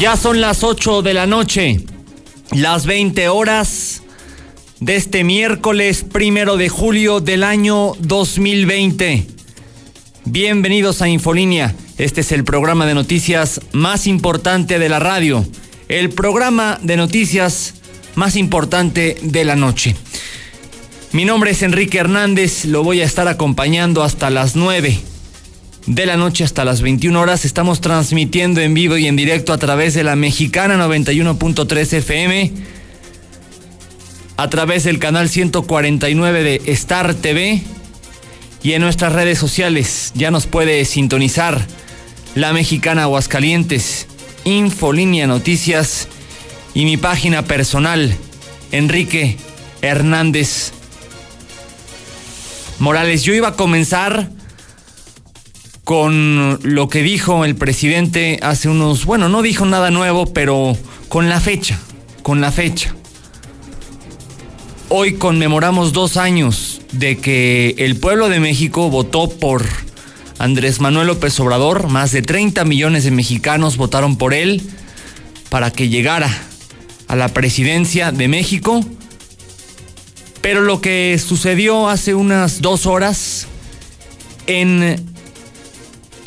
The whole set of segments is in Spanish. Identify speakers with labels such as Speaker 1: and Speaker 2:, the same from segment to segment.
Speaker 1: Ya son las 8 de la noche, las 20 horas de este miércoles primero de julio del año 2020. Bienvenidos a Infolínea. Este es el programa de noticias más importante de la radio, el programa de noticias más importante de la noche. Mi nombre es Enrique Hernández, lo voy a estar acompañando hasta las 9 de la noche hasta las 21 horas. Estamos transmitiendo en vivo y en directo a través de la mexicana 91.3 FM, a través del canal 149 de Star TV y en nuestras redes sociales. Ya nos puede sintonizar la mexicana Aguascalientes, Infolínea Noticias y mi página personal, Enrique Hernández Morales. Yo iba a comenzar con lo que dijo el presidente hace unos, bueno, no dijo nada nuevo, pero con la fecha, con la fecha. Hoy conmemoramos dos años de que el pueblo de México votó por Andrés Manuel López Obrador, más de 30 millones de mexicanos votaron por él para que llegara a la presidencia de México. Pero lo que sucedió hace unas dos horas en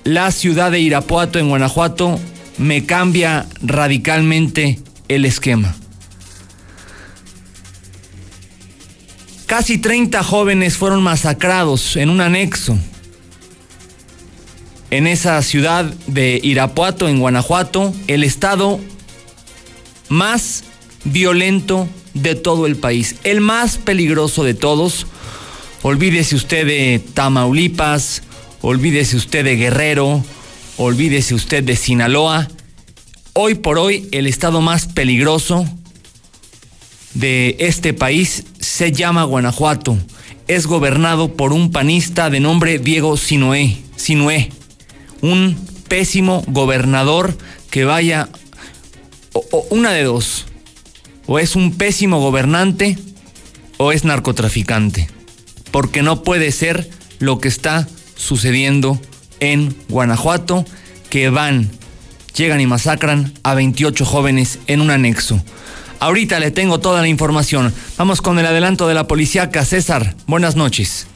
Speaker 1: la ciudad de Irapuato, en Guanajuato, me cambia radicalmente el esquema. Casi 30 jóvenes fueron masacrados en un anexo en esa ciudad de Irapuato, en Guanajuato, el estado más violento de todo el país, el más peligroso de todos. Olvídese usted de Tamaulipas, olvídese usted de Guerrero, olvídese usted de Sinaloa. Hoy por hoy el estado más peligroso de este país se llama Guanajuato. Es gobernado por un panista de nombre Diego Sinué, Sinué un pésimo gobernador que vaya o, una de dos. O es un pésimo gobernante o es narcotraficante. Porque no puede ser lo que está sucediendo en Guanajuato, que van, llegan y masacran a 28 jóvenes en un anexo. Ahorita le tengo toda la información. Vamos con el adelanto de la policíaca. César, buenas noches.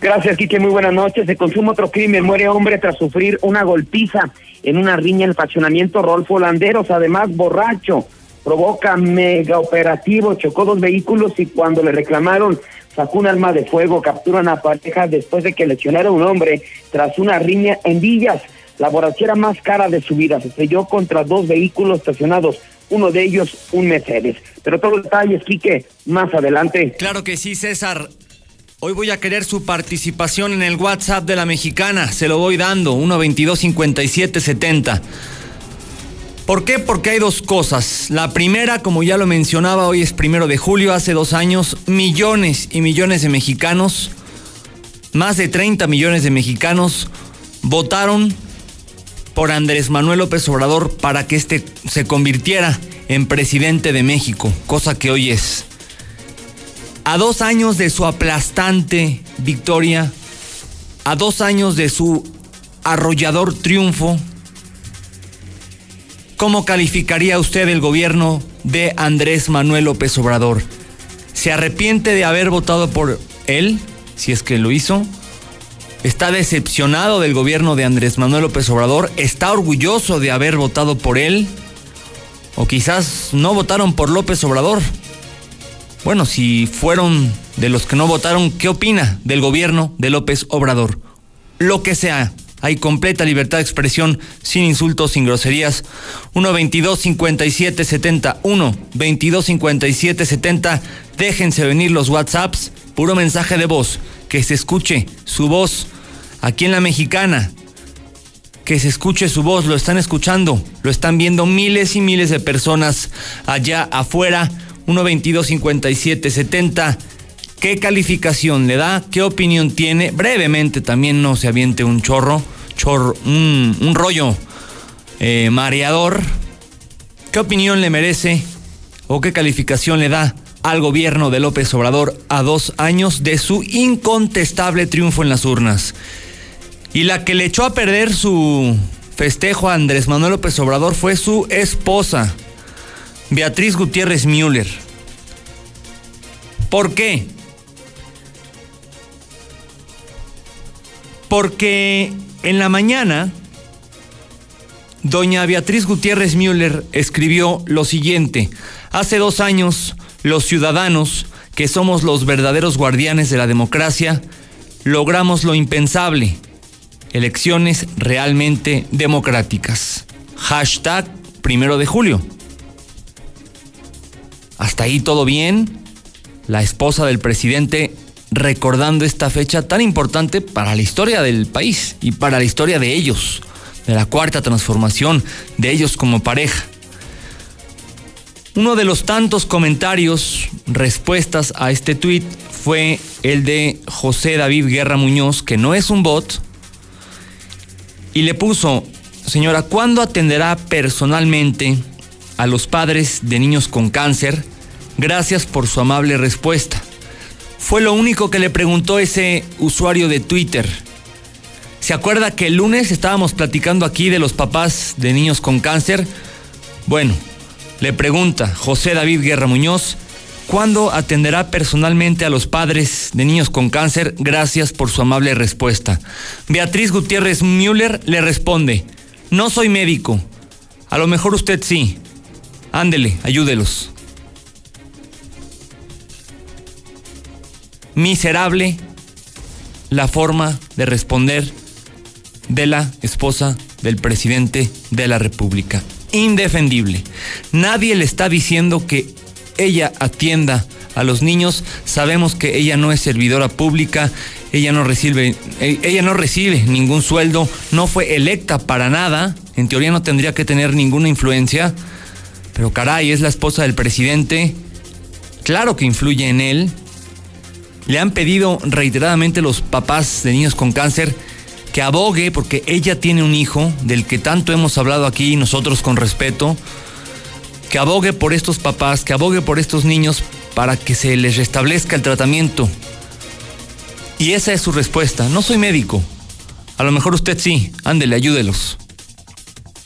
Speaker 2: Gracias, Quique. Muy buenas noches. Se consume otro crimen. Muere hombre tras sufrir una golpiza en una riña en el faccionamiento Rolfo Landeros. Además, borracho. Provoca mega operativo. Chocó dos vehículos y cuando le reclamaron sacó un arma de fuego, capturan a pareja después de que lesionara a un hombre tras una riña en Villas. La borrachera más cara de su vida se estrelló contra dos vehículos estacionados, uno de ellos un Mercedes. Pero todos los detalles, Quique, más adelante.
Speaker 1: Claro que sí, César. Hoy voy a querer su participación en el WhatsApp de la mexicana. Se lo voy dando, 122-5770. ¿Por qué? Porque hay dos cosas. La primera, como ya lo mencionaba, hoy es primero de julio, hace dos años, millones y millones de mexicanos, más de 30 millones de mexicanos, votaron por Andrés Manuel López Obrador para que éste se convirtiera en presidente de México, cosa que hoy es. A dos años de su aplastante victoria, a dos años de su arrollador triunfo, ¿Cómo calificaría usted el gobierno de Andrés Manuel López Obrador? ¿Se arrepiente de haber votado por él, si es que lo hizo? ¿Está decepcionado del gobierno de Andrés Manuel López Obrador? ¿Está orgulloso de haber votado por él? ¿O quizás no votaron por López Obrador? Bueno, si fueron de los que no votaron, ¿qué opina del gobierno de López Obrador? Lo que sea, hay completa libertad de expresión, sin insultos, sin groserías. 1 22 57 70 1 22 57 70 Déjense venir los WhatsApps. Puro mensaje de voz. Que se escuche su voz aquí en la mexicana. Que se escuche su voz. Lo están escuchando. Lo están viendo miles y miles de personas allá afuera. 1 22 57 70 ¿Qué calificación le da? ¿Qué opinión tiene? Brevemente también no se aviente un chorro, chorro un, rollo eh, mareador. ¿Qué opinión le merece o qué calificación le da al gobierno de López Obrador a dos años de su incontestable triunfo en las urnas? Y la que le echó a perder su festejo a Andrés Manuel López Obrador fue su esposa, Beatriz Gutiérrez Müller. ¿Por qué? Porque en la mañana, doña Beatriz Gutiérrez Müller escribió lo siguiente. Hace dos años, los ciudadanos, que somos los verdaderos guardianes de la democracia, logramos lo impensable. Elecciones realmente democráticas. Hashtag primero de julio. Hasta ahí todo bien. La esposa del presidente recordando esta fecha tan importante para la historia del país y para la historia de ellos, de la cuarta transformación, de ellos como pareja. Uno de los tantos comentarios, respuestas a este tuit fue el de José David Guerra Muñoz, que no es un bot, y le puso, señora, ¿cuándo atenderá personalmente a los padres de niños con cáncer? Gracias por su amable respuesta. Fue lo único que le preguntó ese usuario de Twitter. ¿Se acuerda que el lunes estábamos platicando aquí de los papás de niños con cáncer? Bueno, le pregunta José David Guerra Muñoz, ¿cuándo atenderá personalmente a los padres de niños con cáncer? Gracias por su amable respuesta. Beatriz Gutiérrez Müller le responde, no soy médico, a lo mejor usted sí. Ándele, ayúdelos. Miserable la forma de responder de la esposa del presidente de la República. Indefendible. Nadie le está diciendo que ella atienda a los niños. Sabemos que ella no es servidora pública, ella no recibe, eh, ella no recibe ningún sueldo, no fue electa para nada, en teoría no tendría que tener ninguna influencia, pero caray, es la esposa del presidente, claro que influye en él, le han pedido reiteradamente los papás de niños con cáncer que abogue, porque ella tiene un hijo del que tanto hemos hablado aquí nosotros con respeto, que abogue por estos papás, que abogue por estos niños para que se les restablezca el tratamiento. Y esa es su respuesta. No soy médico. A lo mejor usted sí. Ándele, ayúdelos.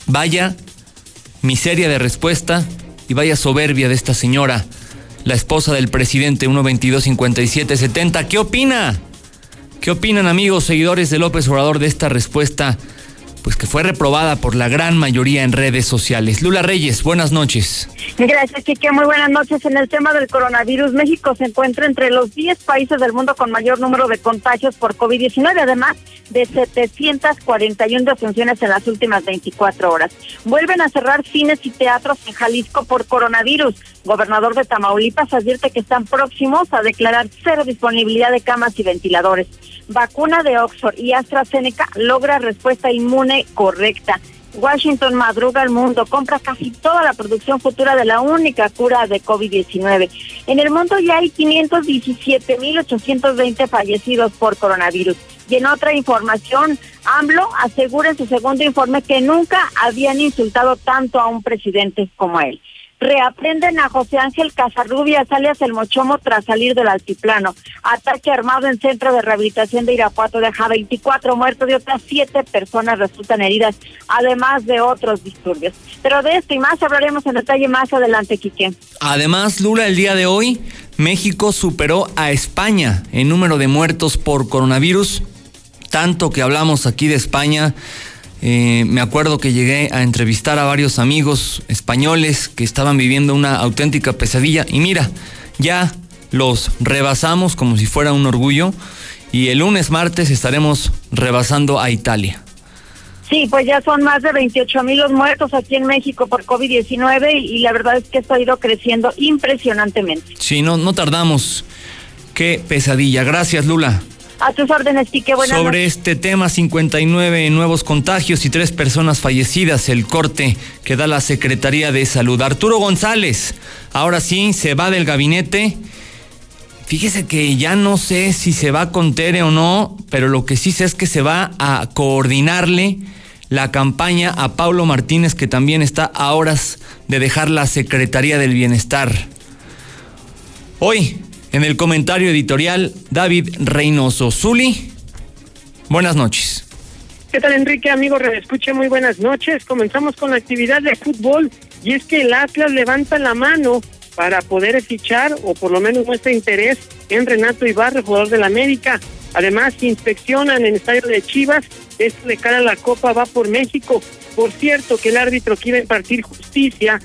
Speaker 1: Vaya miseria de respuesta y vaya soberbia de esta señora la esposa del presidente 1225770. ¿Qué opina? ¿Qué opinan amigos, seguidores de López Obrador de esta respuesta? Pues que fue reprobada por la gran mayoría en redes sociales. Lula Reyes, buenas noches.
Speaker 3: Gracias, Kike. Muy buenas noches. En el tema del coronavirus, México se encuentra entre los 10 países del mundo con mayor número de contagios por COVID-19, además de 741 defunciones en las últimas 24 horas. Vuelven a cerrar cines y teatros en Jalisco por coronavirus. Gobernador de Tamaulipas advierte que están próximos a declarar cero disponibilidad de camas y ventiladores. Vacuna de Oxford y AstraZeneca logra respuesta inmune correcta. Washington madruga al mundo, compra casi toda la producción futura de la única cura de COVID-19. En el mundo ya hay 517.820 fallecidos por coronavirus. Y en otra información, AMLO asegura en su segundo informe que nunca habían insultado tanto a un presidente como él. Reaprenden a José Ángel Casarrubias, alias el Mochomo, tras salir del altiplano. Ataque armado en centro de rehabilitación de Irapuato deja 24 muertos y otras 7 personas resultan heridas, además de otros disturbios. Pero de esto y más hablaremos en detalle más adelante, Quique.
Speaker 1: Además, Lula, el día de hoy, México superó a España en número de muertos por coronavirus. Tanto que hablamos aquí de España eh, me acuerdo que llegué a entrevistar a varios amigos españoles que estaban viviendo una auténtica pesadilla y mira, ya los rebasamos como si fuera un orgullo y el lunes martes estaremos rebasando a Italia.
Speaker 3: Sí, pues ya son más de 28 mil los muertos aquí en México por COVID-19 y, la verdad es que esto ha ido creciendo impresionantemente.
Speaker 1: Sí, no, no tardamos. Qué pesadilla. Gracias, Lula.
Speaker 3: A tus órdenes, Quique. Buenas
Speaker 1: Sobre este tema, 59 nuevos contagios y tres personas fallecidas, el corte que da la Secretaría de Salud. Arturo González, ahora sí, se va del gabinete. Fíjese que ya no sé si se va con Tere o no, pero lo que sí sé es que se va a coordinarle la campaña a Paulo Martínez, que también está a horas de dejar la Secretaría del Bienestar. Hoy, en el comentario editorial, David Reynoso Zuli. Buenas noches.
Speaker 4: ¿Qué tal, Enrique? Amigo, escuche, muy buenas noches. Comenzamos con la actividad de fútbol y es que el Atlas levanta la mano para poder fichar o por lo menos muestra interés en Renato Ibarra, jugador de la América. Además, inspeccionan en el estadio de Chivas. Esto de cara a la Copa va por México. Por cierto, que el árbitro que iba a impartir justicia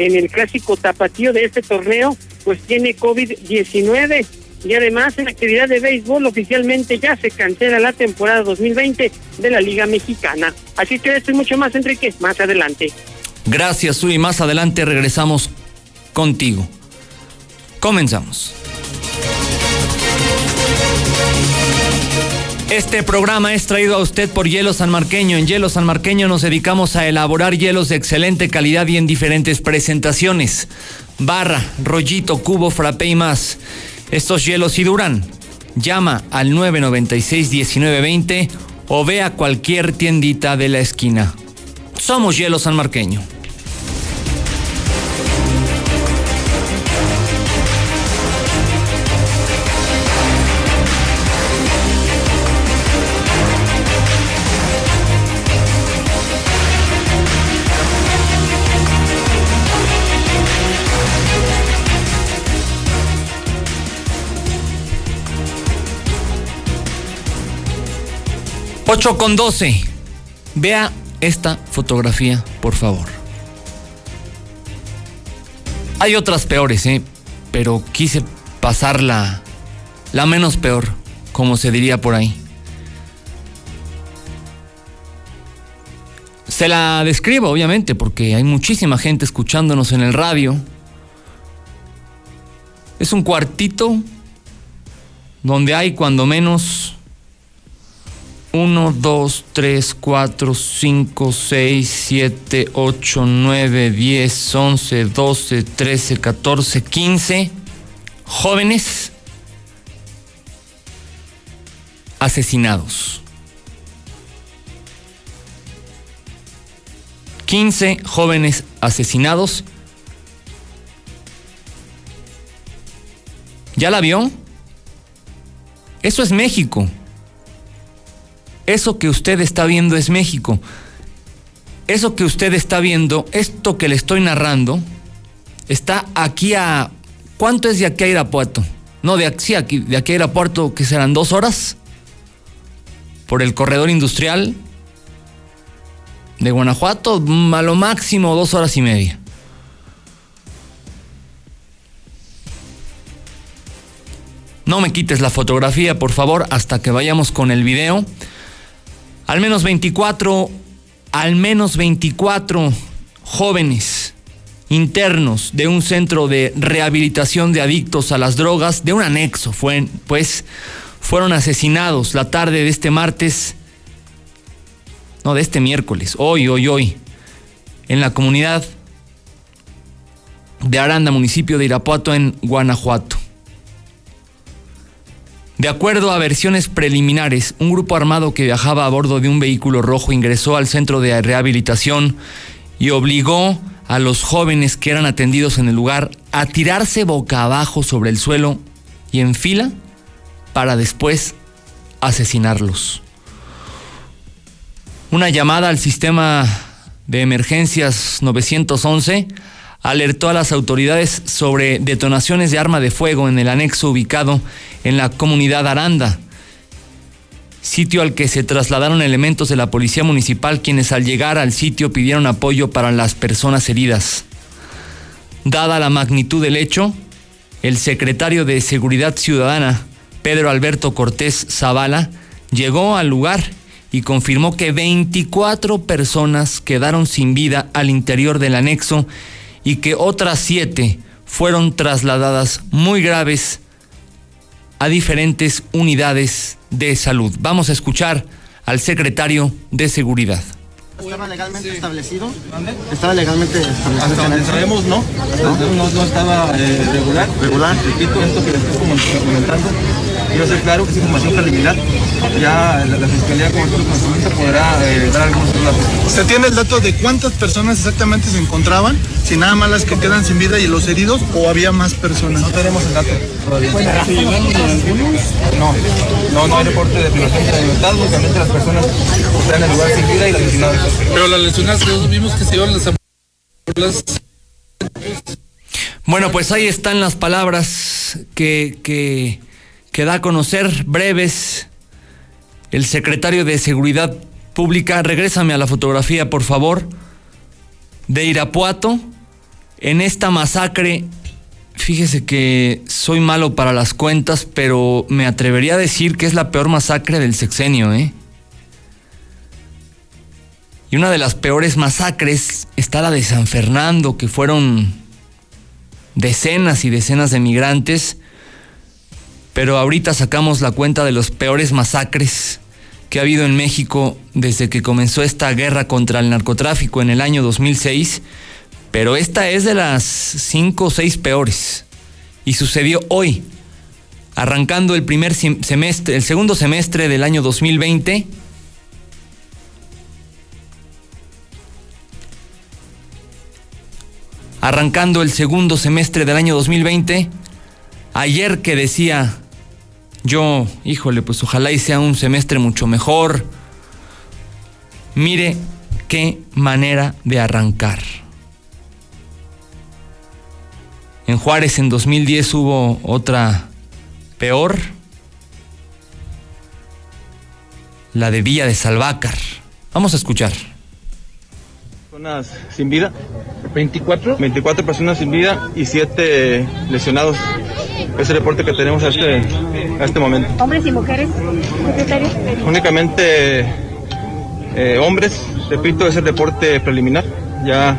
Speaker 4: en el clásico tapatío de este torneo, pues tiene COVID-19 y además en actividad de béisbol oficialmente ya se cancela la temporada 2020 de la Liga Mexicana. Así que esto y mucho más, Enrique, más adelante.
Speaker 1: Gracias, Sui. Más adelante regresamos contigo. Comenzamos. Este programa es traído a usted por Hielo San Marqueño. En Hielo San Marqueño nos dedicamos a elaborar hielos de excelente calidad y en diferentes presentaciones. Barra, rollito, cubo, frappé y más. Estos hielos sí duran. Llama al 996-1920 o ve a cualquier tiendita de la esquina. Somos Hielo San Marqueño. 8 con 12. Vea esta fotografía, por favor. Hay otras peores, ¿eh? pero quise pasarla la menos peor, como se diría por ahí. Se la describo, obviamente, porque hay muchísima gente escuchándonos en el radio. Es un cuartito donde hay cuando menos 1, 2, 3, 4, 5, 6, 7, 8, 9, 10, 11, 12, 13, 14, 15 jóvenes asesinados. 15 jóvenes asesinados. ¿Ya la vio? Eso es México. Eso que usted está viendo es México. Eso que usted está viendo, esto que le estoy narrando, está aquí a... ¿Cuánto es de aquí a Irapuato? No, de aquí, aquí, de aquí a Irapuato, que serán dos horas por el corredor industrial de Guanajuato, a lo máximo dos horas y media. No me quites la fotografía, por favor, hasta que vayamos con el video. Al menos 24, al menos 24 jóvenes internos de un centro de rehabilitación de adictos a las drogas, de un anexo, pues fueron asesinados la tarde de este martes, no, de este miércoles, hoy, hoy, hoy, en la comunidad de Aranda, municipio de Irapuato, en Guanajuato. De acuerdo a versiones preliminares, un grupo armado que viajaba a bordo de un vehículo rojo ingresó al centro de rehabilitación y obligó a los jóvenes que eran atendidos en el lugar a tirarse boca abajo sobre el suelo y en fila para después asesinarlos. Una llamada al sistema de emergencias 911 alertó a las autoridades sobre detonaciones de arma de fuego en el anexo ubicado en la comunidad Aranda, sitio al que se trasladaron elementos de la policía municipal quienes al llegar al sitio pidieron apoyo para las personas heridas. Dada la magnitud del hecho, el secretario de Seguridad Ciudadana, Pedro Alberto Cortés Zavala, llegó al lugar y confirmó que 24 personas quedaron sin vida al interior del anexo y que otras siete fueron trasladadas muy graves a diferentes unidades de salud. Vamos a escuchar al secretario de Seguridad.
Speaker 5: ¿Estaba legalmente establecido? ¿Estaba legalmente establecido?
Speaker 6: Hasta donde sabemos, no. No, no, estaba eh, regular.
Speaker 5: ¿Regular?
Speaker 6: Repito, esto que le estoy comentando quiero ser claro que es información preliminar. Ya la, la Fiscalía con otro conocimiento podrá eh, dar algunos datos.
Speaker 7: ¿Se tiene el dato de cuántas personas exactamente se encontraban? Si nada más las que quedan sin vida y los heridos o había más personas.
Speaker 6: No tenemos el dato todavía. No, no, no hay reporte de privación de la libertad, únicamente las personas están en el lugar sin vida y las lesionadas.
Speaker 8: Pero las lesionadas vimos que se iban las ambulancias.
Speaker 1: Bueno, pues ahí están las palabras que, que, que da a conocer, breves, el secretario de Seguridad Pública. Regrésame a la fotografía, por favor, de Irapuato. En esta masacre, fíjese que soy malo para las cuentas, pero me atrevería a decir que es la peor masacre del sexenio, ¿eh? Y una de las peores masacres está la de San Fernando, que fueron decenas y decenas de migrantes, pero ahorita sacamos la cuenta de los peores masacres que ha habido en México desde que comenzó esta guerra contra el narcotráfico en el año 2006, pero esta es de las cinco o seis peores y sucedió hoy, arrancando el primer semestre, el segundo semestre del año 2020 arrancando el segundo semestre del año 2020. Ayer que decía yo, híjole, pues ojalá y sea un semestre mucho mejor. Mire qué manera de arrancar. En Juárez en 2010 hubo otra peor, la de Villa de Salvácar. Vamos a escuchar.
Speaker 6: Personas sin vida.
Speaker 8: 24.
Speaker 6: 24 personas sin vida y 7 lesionados. Es el reporte que tenemos a este, a este momento.
Speaker 3: ¿Hombres y mujeres, secretario?
Speaker 6: Únicamente eh, hombres, repito, es el reporte preliminar. Ya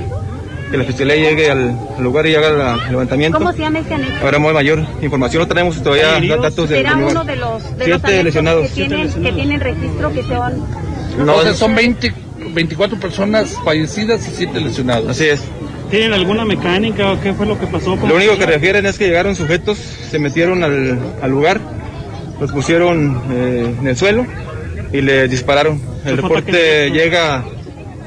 Speaker 6: que la fiscalía llegue al, lugar y haga el levantamiento.
Speaker 3: ¿Cómo se llama este anexo?
Speaker 6: Habrá mayor información. No tenemos todavía datos del
Speaker 3: ¿Será uno de los, de los
Speaker 6: lesionados.
Speaker 3: que tienen, que tienen registro que son...
Speaker 6: No,
Speaker 8: o sea, son 20, 24 personas fallecidas y 7 lesionados.
Speaker 6: Así es.
Speaker 9: ¿Tienen alguna mecánica o qué fue lo que pasó?
Speaker 6: Lo único que refieren es que llegaron sujetos, se metieron al, al lugar, los pusieron eh, en el suelo y le dispararon. El
Speaker 9: ¿Qué fue
Speaker 6: reporte llega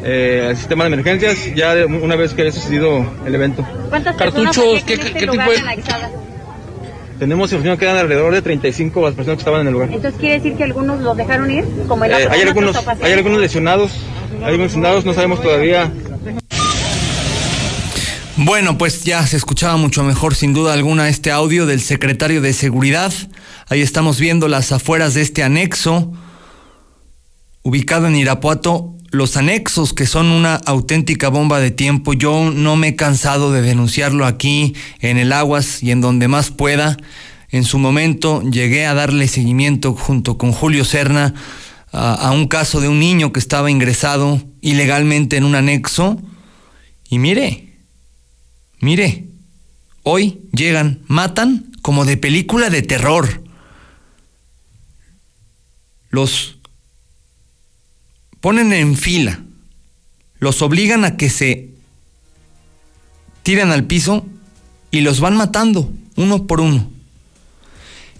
Speaker 6: eh, al sistema de emergencias ya de- una vez que haya sucedido el evento.
Speaker 3: ¿Cuántas
Speaker 8: Cartuchos, ¿qué-
Speaker 3: este
Speaker 8: qué
Speaker 3: lugar
Speaker 8: tipo de-?
Speaker 6: Tenemos información que quedan alrededor de 35 las personas que estaban en el lugar.
Speaker 3: Entonces quiere decir que algunos los dejaron ir, como en
Speaker 6: Eh, hay, algunos, hay algunos lesionados, hay lesionados, no sabemos todavía
Speaker 1: Bueno, pues ya se escuchaba mucho mejor sin duda alguna este audio del secretario de Seguridad. Ahí estamos viendo las afueras de este anexo, ubicado en Irapuato. Los anexos que son una auténtica bomba de tiempo. Yo no me he cansado de denunciarlo aquí en el Aguas y en donde más pueda. En su momento llegué a darle seguimiento junto con Julio Serna a, un caso de un niño que estaba ingresado ilegalmente en un anexo. Y mire, Mire, hoy llegan, matan como de película de terror. Los ponen en fila, los obligan a que se tiren al piso y los van matando uno por uno.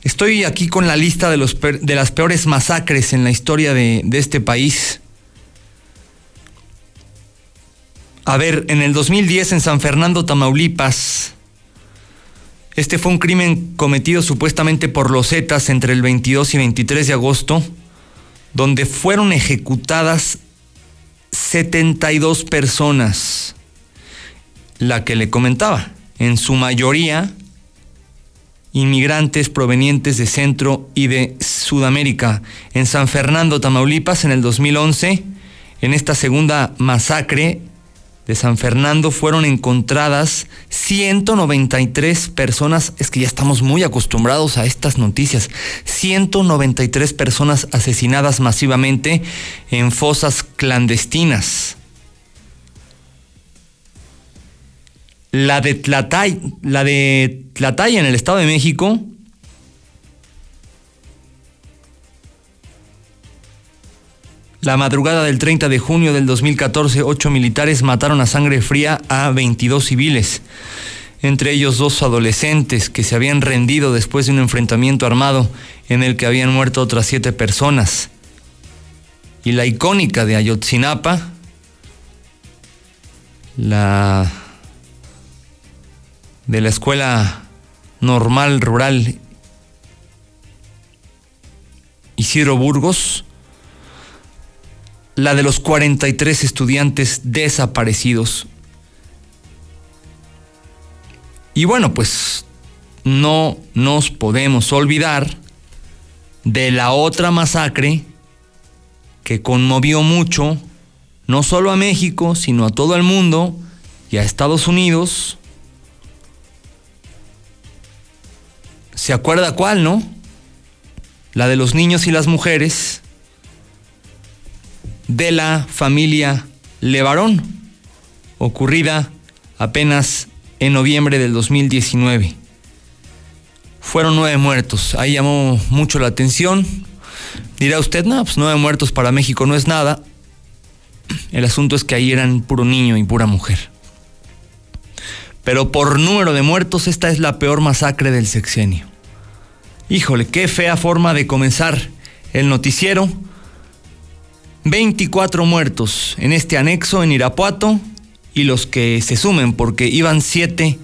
Speaker 1: Estoy aquí con la lista de, los, de las peores masacres en la historia de, de este país. A ver, en el 2010 en San Fernando, Tamaulipas, este fue un crimen cometido supuestamente por los Zetas entre el 22 y 23 de agosto, donde fueron ejecutadas 72 personas. La que le comentaba, en su mayoría inmigrantes provenientes de Centro y de Sudamérica. En San Fernando, Tamaulipas, en el 2011, en esta segunda masacre, de San Fernando fueron encontradas 193 personas, es que ya estamos muy acostumbrados a estas noticias, 193 personas asesinadas masivamente en fosas clandestinas. La de Tlatay, la de Tlatay en el Estado de México, La madrugada del 30 de junio del 2014, ocho militares mataron a sangre fría a 22 civiles. entre ellos dos adolescentes que se habían rendido después de un enfrentamiento armado en el que habían muerto otras siete personas. Y la icónica de Ayotzinapa, la de la escuela normal rural Isidro Burgos, la de los 43 estudiantes desaparecidos. Y bueno, pues no nos podemos olvidar de la otra masacre que conmovió mucho, no solo a México, sino a todo el mundo y a Estados Unidos. ¿Se acuerda cuál, no? La de los niños y las mujeres de la familia Levarón, ocurrida apenas en noviembre del 2019. Fueron nueve muertos, ahí llamó mucho la atención. Dirá usted, no, pues nueve muertos para México no es nada. El asunto es que ahí eran puro niño y pura mujer. Pero por número de muertos, esta es la peor masacre del sexenio. Híjole, qué fea forma de comenzar el noticiero 24 muertos en este anexo en Irapuato y los que se sumen porque iban siete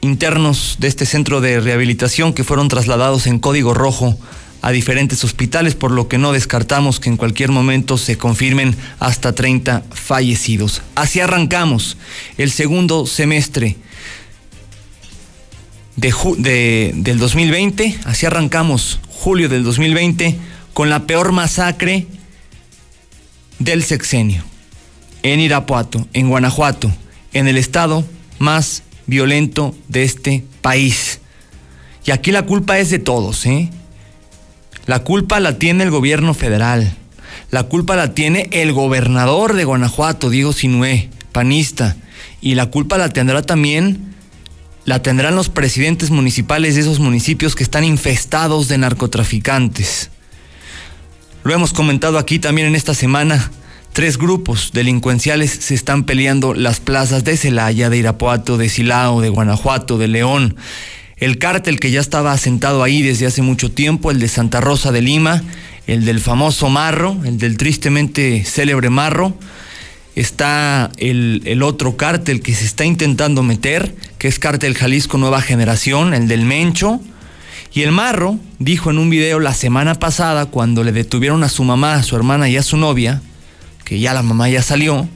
Speaker 1: internos de este centro de rehabilitación que fueron trasladados en código rojo a diferentes hospitales, por lo que no descartamos que en cualquier momento se confirmen hasta 30 fallecidos. Así arrancamos el segundo semestre de, del 2020, así arrancamos julio del 2020 con la peor masacre del sexenio. En Irapuato, en Guanajuato, en el estado más violento de este país. Y aquí la culpa es de todos, ¿eh? La culpa la tiene el gobierno federal. La culpa la tiene el gobernador de Guanajuato, Diego Sinué, panista. Y la culpa la tendrá también, la tendrán los presidentes municipales de esos municipios que están infestados de narcotraficantes. Lo hemos comentado aquí también en esta semana. Tres grupos delincuenciales se están peleando las plazas de Celaya, de Irapuato, de Silao, de Guanajuato, de León. El cártel que ya estaba asentado ahí desde hace mucho tiempo, el de Santa Rosa de Lima, el del famoso Marro, el del tristemente célebre Marro. Está el, el otro cártel que se está intentando meter, que es Cártel Jalisco Nueva Generación, el del Mencho y el marro dijo en un video la semana pasada, cuando le detuvieron a su mamá, a su hermana y a su novia, que ya la mamá ya salió,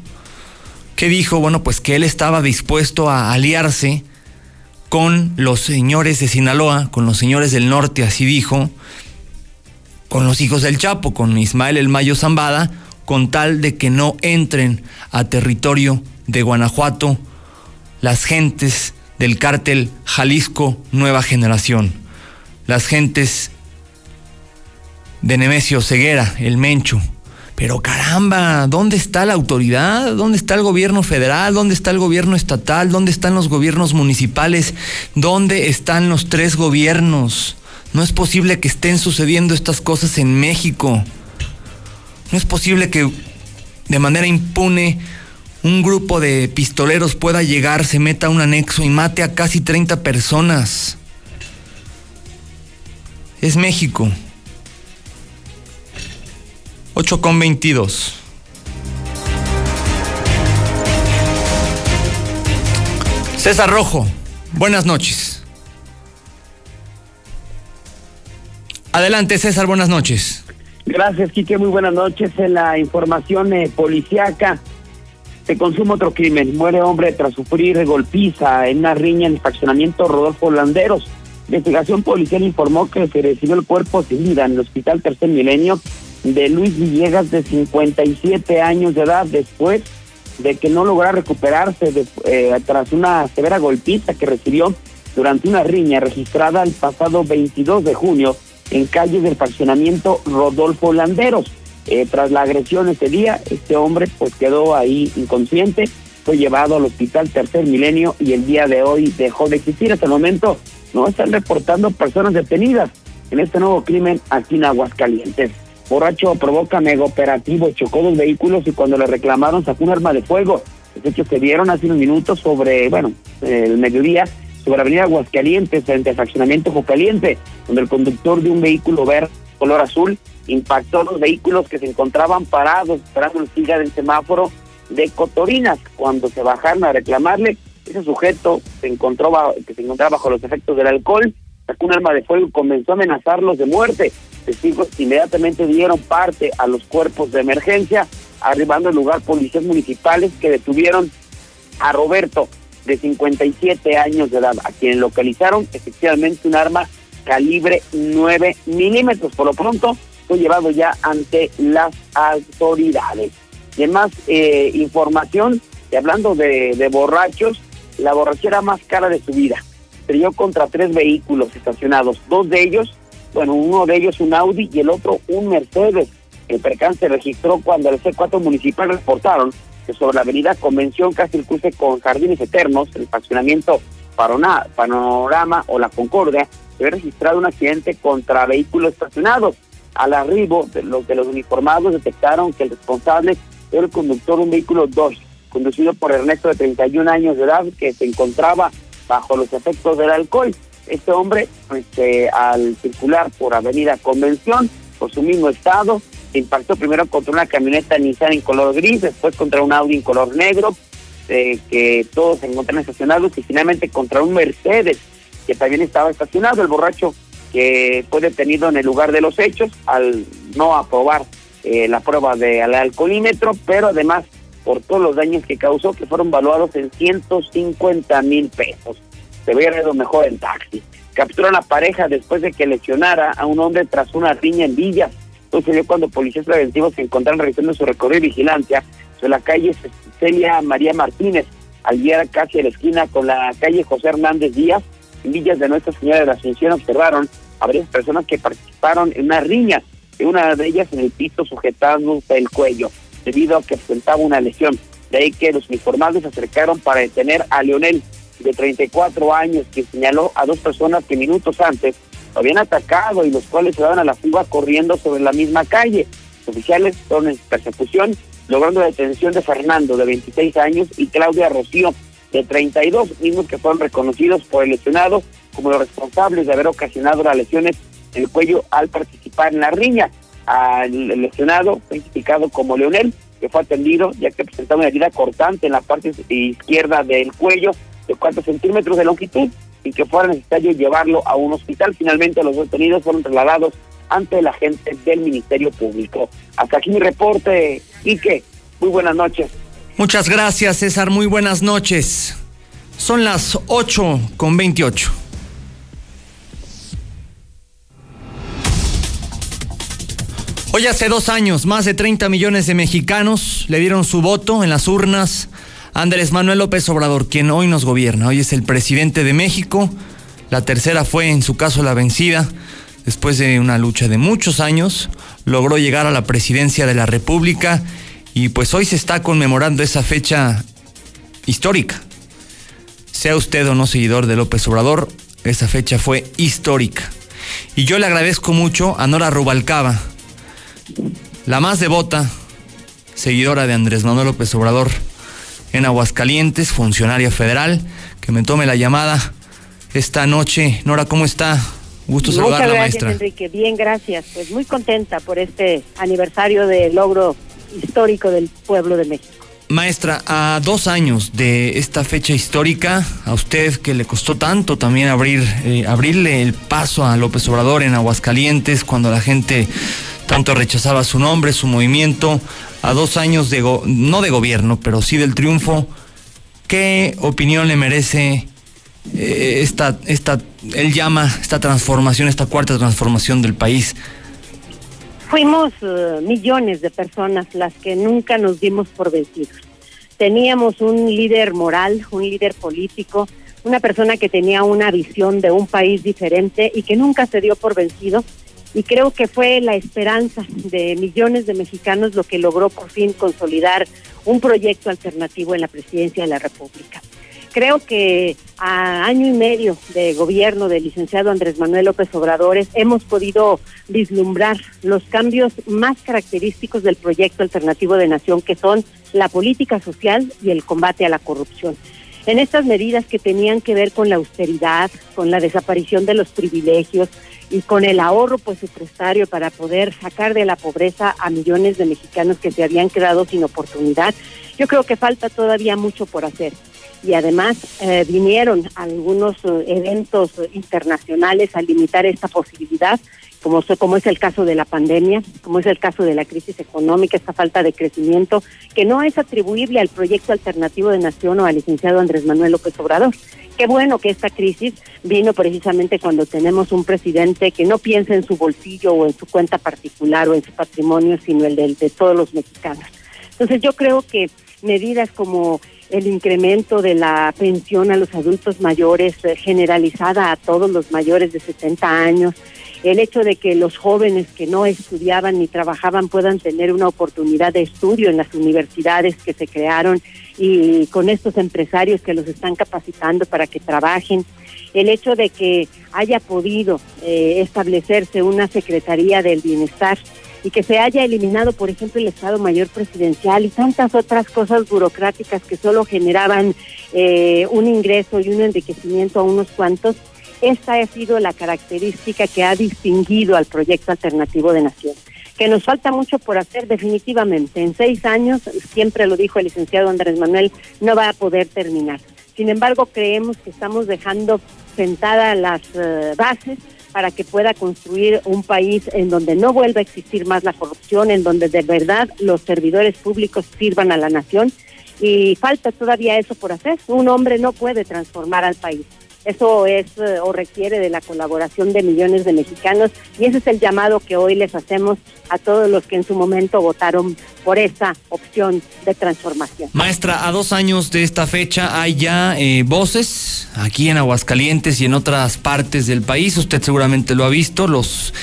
Speaker 1: que dijo, bueno, pues que él estaba dispuesto a aliarse con los señores de Sinaloa, con los señores del norte, así dijo, con los hijos del Chapo, con Ismael el Mayo Zambada, con tal de que no entren a territorio de Guanajuato las gentes del cártel Jalisco Nueva Generación las gentes de Nemesio Ceguera, el Mencho. Pero caramba, ¿dónde está la autoridad? ¿Dónde está el gobierno federal? ¿Dónde está el gobierno estatal? ¿Dónde están los gobiernos municipales? ¿Dónde están los tres gobiernos? No es posible que estén sucediendo estas cosas en México. No es posible que de manera impune un grupo de pistoleros pueda llegar, se meta a un anexo y mate a casi 30 personas es México. 8 con 22. César Rojo, buenas noches. Adelante, César, buenas noches.
Speaker 2: Gracias, Quique, muy buenas noches. En la información eh, policiaca se consume otro crimen. Muere hombre tras sufrir golpiza en una riña en el faccionamiento Rodolfo Landeros. Investigación policial informó que se recibió el cuerpo sin vida en el Hospital Tercer Milenio de Luis Villegas, de 57 años de edad, después de que no lograra recuperarse eh, tras una severa golpiza que recibió durante una riña registrada el pasado 22 de junio en calles del fraccionamiento Rodolfo Landeros. Eh, tras la agresión ese día, este hombre pues quedó ahí inconsciente, fue llevado al hospital Tercer Milenio y el día de hoy dejó de existir. Hasta el momento no están reportando personas detenidas en este nuevo crimen aquí en Aguascalientes. Borracho provoca mega operativo, chocó dos vehículos y cuando le reclamaron sacó un arma de fuego. Los hechos se dieron hace unos minutos sobre, bueno, el mediodía, sobre la avenida Aguascalientes, frente al fraccionamiento Caliente, donde el conductor de un vehículo verde color azul impactó los vehículos que se encontraban parados esperando el siga del semáforo de Cotorinas. Cuando se bajaron a reclamarle, ese sujeto se encontró que se encontraba bajo los efectos del alcohol, sacó un arma de fuego y comenzó a amenazarlos de muerte. Testigos inmediatamente dieron parte a los cuerpos de emergencia, arribando al lugar policías municipales que detuvieron a Roberto, de 57 años de edad, a quien localizaron efectivamente un arma calibre 9 milímetros. Por lo pronto, fue llevado ya ante las autoridades. Y más eh, información, y hablando de, borrachos, la borrachera más cara de su vida. Estrelló contra tres vehículos estacionados, dos de ellos, bueno, uno de ellos un Audi y el otro un Mercedes. El percance registró cuando el C4 municipal reportaron que sobre la avenida Convención, casi el cruce con Jardines Eternos, el fraccionamiento Panorama o la Concordia, se había registrado un accidente contra vehículos estacionados. Al arribo, de los, de los uniformados detectaron que el responsable era el conductor de un vehículo Dodge, conducido por Ernesto de 31 años de edad, que se encontraba bajo los efectos del alcohol. Este hombre, este, al circular por Avenida Convención, por su mismo estado, impactó primero contra una camioneta Nissan en color gris, después contra un Audi en color negro, eh, que todos se encuentran estacionados, y finalmente contra un Mercedes que también estaba estacionado. El borracho que fue detenido en el lugar de los hechos al no aprobar eh, la prueba del alcoholímetro, pero además por todos los daños que causó, que fueron valuados en 150 mil pesos. Se hubiera ido mejor en taxi. Capturaron a la pareja después de que lesionara a un hombre tras una riña en Villa. Sucedió cuando policías preventivos se encontraron realizando su recorrido de vigilancia sobre la calle Celia María Martínez, al llegar casi a la esquina con la calle José Hernández Díaz, en Villas de Nuestra Señora de la Asunción observaron a varias personas que participaron en una riña, y una de ellas en el piso sujetando el cuello, debido a que presentaba una lesión. De ahí que los uniformados se acercaron para detener a Leonel, de 34 años, que señaló a dos personas que minutos antes lo habían atacado y los cuales se daban a la fuga corriendo sobre la misma calle. Los oficiales fueron en persecución, logrando la detención de Fernando, de 26 años, y Claudia Rocío, de 32, mismos que fueron reconocidos por el lesionado como los responsables de haber ocasionado las lesiones en el cuello al participar en la riña. Al lesionado fue identificado como Leonel, que fue atendido ya que presentaba una herida cortante en la parte izquierda del cuello de 4 centímetros de longitud y que fuera necesario llevarlo a un hospital. Finalmente los detenidos fueron trasladados ante la gente del Ministerio Público. Hasta aquí mi reporte, Ike. Muy buenas noches.
Speaker 1: Muchas gracias, César. Muy buenas noches. Son las 8 con 28. Hoy hace dos años, más de 30 millones de mexicanos le dieron su voto en las urnas Andrés Manuel López Obrador, quien hoy nos gobierna. Hoy es el presidente de México. La tercera fue, en su caso, la vencida. Después de una lucha de muchos años, logró llegar a la presidencia de la República y pues hoy se está conmemorando esa fecha histórica. Sea usted o no seguidor de López Obrador, esa fecha fue histórica. Y yo le agradezco mucho a Nora Rubalcaba, la más devota, seguidora de Andrés Manuel López Obrador en Aguascalientes, funcionaria federal, que me tome la llamada esta noche. Nora, ¿cómo está? Gusto saludarla,
Speaker 10: Muchas
Speaker 1: gracias,
Speaker 10: Enrique. Bien, gracias. Pues muy contenta por este aniversario de logro histórico del pueblo de México.
Speaker 1: Maestra, a dos años de esta fecha histórica, a usted que le costó tanto también abrir, eh, abrirle el paso a López Obrador en Aguascalientes, cuando la gente tanto rechazaba su nombre, su movimiento, a dos años de, no de gobierno, pero sí del triunfo, ¿qué opinión le merece eh, esta, esta, él llama esta transformación, esta cuarta transformación del país?
Speaker 10: Fuimos eh, millones de personas las que nunca nos dimos por vencidos. Teníamos un líder moral, un líder político, una persona que tenía una visión de un país diferente y que nunca se dio por vencido. Y creo que fue la esperanza de millones de mexicanos lo que logró por fin consolidar un proyecto alternativo en la presidencia de la República. Creo que a año y medio de gobierno del licenciado Andrés Manuel López Obrador hemos podido vislumbrar los cambios más característicos del proyecto alternativo de nación, que son la política social y el combate a la corrupción. En estas medidas que tenían que ver con la austeridad, con la desaparición de los privilegios y con el ahorro presupuestario para poder sacar de la pobreza a millones de mexicanos que se habían quedado sin oportunidad, yo creo que falta todavía mucho por hacer. Y además eh, vinieron algunos eh, eventos internacionales a limitar esta posibilidad, como, es el caso de la pandemia, como es el caso de la crisis económica, esta falta de crecimiento, que no es atribuible al proyecto alternativo de nación o al licenciado Andrés Manuel López Obrador. Qué bueno que esta crisis vino precisamente cuando tenemos un presidente que no piensa en su bolsillo o en su cuenta particular o en su patrimonio, sino el de, de todos los mexicanos. Entonces yo creo que medidas como el incremento de la pensión a los adultos mayores eh, generalizada a todos los mayores de 70 años, el hecho de que los jóvenes que no estudiaban ni trabajaban puedan tener una oportunidad de estudio en las universidades que se crearon y con estos empresarios que los están capacitando para que trabajen, el hecho de que haya podido eh, establecerse una Secretaría del Bienestar y que se haya eliminado, por ejemplo, el Estado Mayor Presidencial y tantas otras cosas burocráticas que solo generaban eh, un ingreso y un enriquecimiento a unos cuantos, esta ha sido la característica que ha distinguido al proyecto alternativo de nación. Que nos falta mucho por hacer definitivamente. En seis años, siempre lo dijo el licenciado Andrés Manuel, no va a poder terminar. Sin embargo, creemos que estamos dejando sentadas las eh, bases para que pueda construir un país en donde no vuelva a existir más la corrupción, en donde de verdad los servidores públicos sirvan a la nación. Y falta todavía eso por hacer. Un hombre no puede transformar al país. Eso es eh, o requiere de la colaboración de millones de mexicanos y ese es el llamado que hoy les hacemos a todos los que en su momento votaron por esta opción de transformación.
Speaker 1: Maestra, a dos años de esta fecha hay ya eh, voces aquí en Aguascalientes y en otras partes del país. Usted seguramente lo ha visto. Los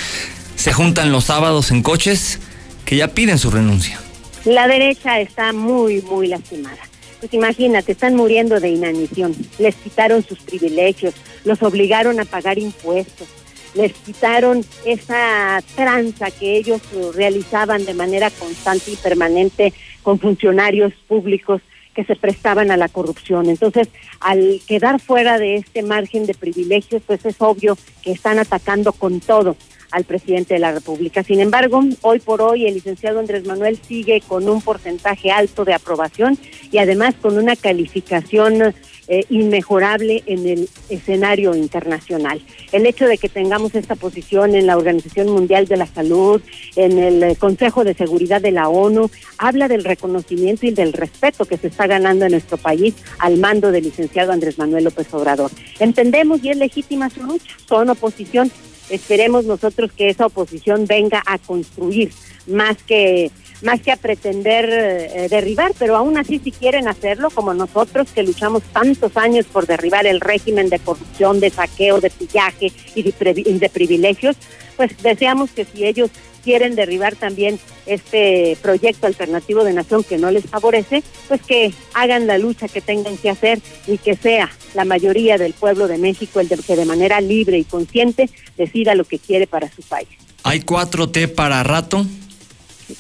Speaker 1: se juntan los sábados en coches que ya piden su renuncia.
Speaker 10: La derecha está muy, muy lastimada pues imagínate, están muriendo de inanición. Les quitaron sus privilegios, los obligaron a pagar impuestos, les quitaron esa tranza que ellos realizaban de manera constante y permanente con funcionarios públicos que se prestaban a la corrupción. Entonces, al quedar fuera de este margen de privilegios, pues es obvio que están atacando con todo al presidente de la República. Sin embargo, hoy por hoy el licenciado Andrés Manuel sigue con un porcentaje alto de aprobación y además con una calificación eh, inmejorable en el escenario internacional. El hecho de que tengamos esta posición en la Organización Mundial de la Salud, en el eh, Consejo de Seguridad de la ONU, habla del reconocimiento y del respeto que se está ganando en nuestro país al mando del licenciado Andrés Manuel López Obrador. Entendemos y es legítima su lucha, son oposición, Esperemos nosotros que esa oposición venga a construir más que más que a pretender eh, derribar, pero aún así si quieren hacerlo, como nosotros que luchamos tantos años por derribar el régimen de corrupción, de saqueo, de pillaje y de privilegios, pues deseamos que si ellos quieren derribar también este proyecto alternativo de nación que no les favorece, pues que hagan la lucha que tengan que hacer y que sea la mayoría del pueblo de México el que de manera libre y consciente decida lo que quiere para su país.
Speaker 1: ¿Hay 4T para rato?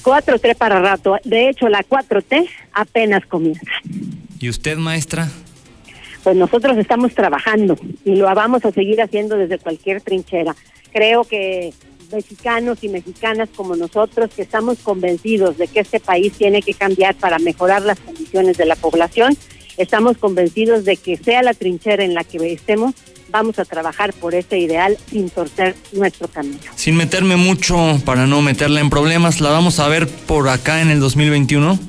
Speaker 10: 4T para rato. De hecho, la 4T apenas comienza.
Speaker 1: ¿Y usted, maestra?
Speaker 10: Pues nosotros estamos trabajando y lo vamos a seguir haciendo desde cualquier trinchera. Creo que mexicanos y mexicanas como nosotros que estamos convencidos de que este país tiene que cambiar para mejorar las condiciones de la población, estamos convencidos de que sea la trinchera en la que estemos, vamos a trabajar por ese ideal sin torcer nuestro camino.
Speaker 1: Sin meterme mucho para no meterla en problemas, ¿la vamos a ver por acá en el 2021?